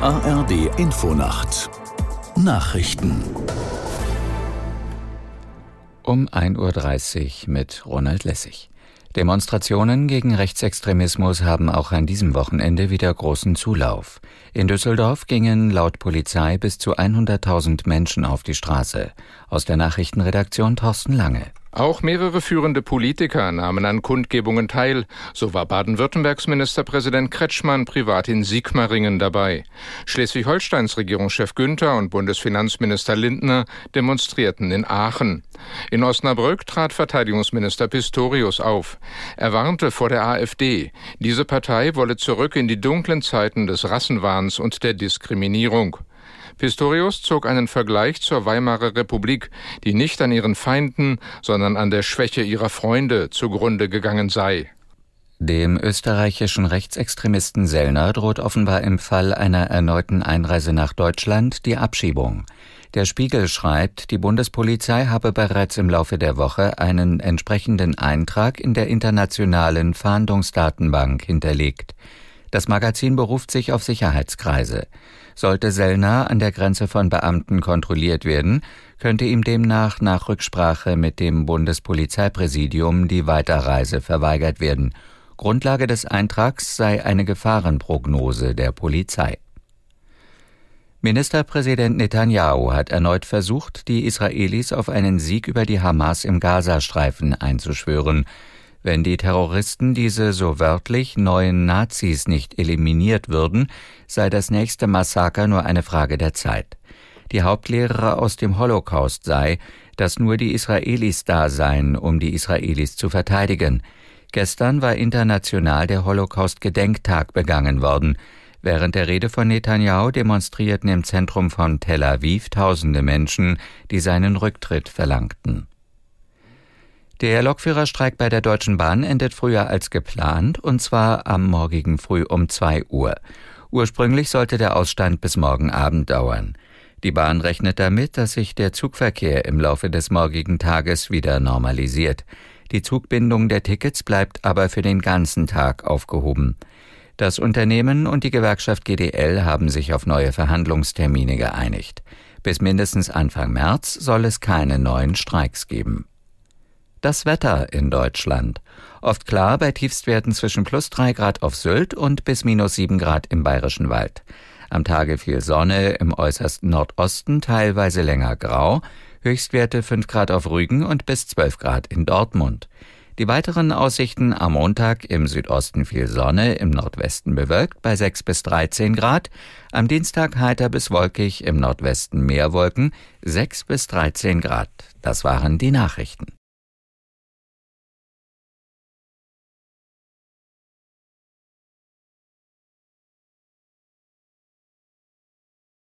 ARD Infonacht Nachrichten um 1.30 Uhr mit Ronald Lessig. Demonstrationen gegen Rechtsextremismus haben auch an diesem Wochenende wieder großen Zulauf. In Düsseldorf gingen laut Polizei bis zu 100.000 Menschen auf die Straße. Aus der Nachrichtenredaktion Thorsten Lange. Auch mehrere führende Politiker nahmen an Kundgebungen teil. So war Baden-Württembergs Ministerpräsident Kretschmann privat in Sigmaringen dabei. Schleswig-Holsteins Regierungschef Günther und Bundesfinanzminister Lindner demonstrierten in Aachen. In Osnabrück trat Verteidigungsminister Pistorius auf. Er warnte vor der AfD. Diese Partei wolle zurück in die dunklen Zeiten des Rassenwahns und der Diskriminierung. Pistorius zog einen Vergleich zur Weimarer Republik, die nicht an ihren Feinden, sondern an der Schwäche ihrer Freunde zugrunde gegangen sei. Dem österreichischen Rechtsextremisten Sellner droht offenbar im Fall einer erneuten Einreise nach Deutschland die Abschiebung. Der Spiegel schreibt, die Bundespolizei habe bereits im Laufe der Woche einen entsprechenden Eintrag in der internationalen Fahndungsdatenbank hinterlegt. Das Magazin beruft sich auf Sicherheitskreise. Sollte Sellner an der Grenze von Beamten kontrolliert werden, könnte ihm demnach nach Rücksprache mit dem Bundespolizeipräsidium die Weiterreise verweigert werden. Grundlage des Eintrags sei eine Gefahrenprognose der Polizei. Ministerpräsident Netanyahu hat erneut versucht, die Israelis auf einen Sieg über die Hamas im Gazastreifen einzuschwören. Wenn die Terroristen diese so wörtlich neuen Nazis nicht eliminiert würden, sei das nächste Massaker nur eine Frage der Zeit. Die Hauptlehre aus dem Holocaust sei, dass nur die Israelis da seien, um die Israelis zu verteidigen. Gestern war international der Holocaust-Gedenktag begangen worden. Während der Rede von Netanyahu demonstrierten im Zentrum von Tel Aviv tausende Menschen, die seinen Rücktritt verlangten. Der Lokführerstreik bei der Deutschen Bahn endet früher als geplant, und zwar am morgigen Früh um zwei Uhr. Ursprünglich sollte der Ausstand bis morgen Abend dauern. Die Bahn rechnet damit, dass sich der Zugverkehr im Laufe des morgigen Tages wieder normalisiert. Die Zugbindung der Tickets bleibt aber für den ganzen Tag aufgehoben. Das Unternehmen und die Gewerkschaft GDL haben sich auf neue Verhandlungstermine geeinigt. Bis mindestens Anfang März soll es keine neuen Streiks geben. Das Wetter in Deutschland. Oft klar bei Tiefstwerten zwischen plus drei Grad auf Sylt und bis minus sieben Grad im Bayerischen Wald. Am Tage viel Sonne, im äußersten Nordosten teilweise länger grau, Höchstwerte fünf Grad auf Rügen und bis zwölf Grad in Dortmund. Die weiteren Aussichten am Montag im Südosten viel Sonne, im Nordwesten bewölkt bei sechs bis dreizehn Grad, am Dienstag heiter bis wolkig, im Nordwesten mehr Wolken, sechs bis dreizehn Grad. Das waren die Nachrichten.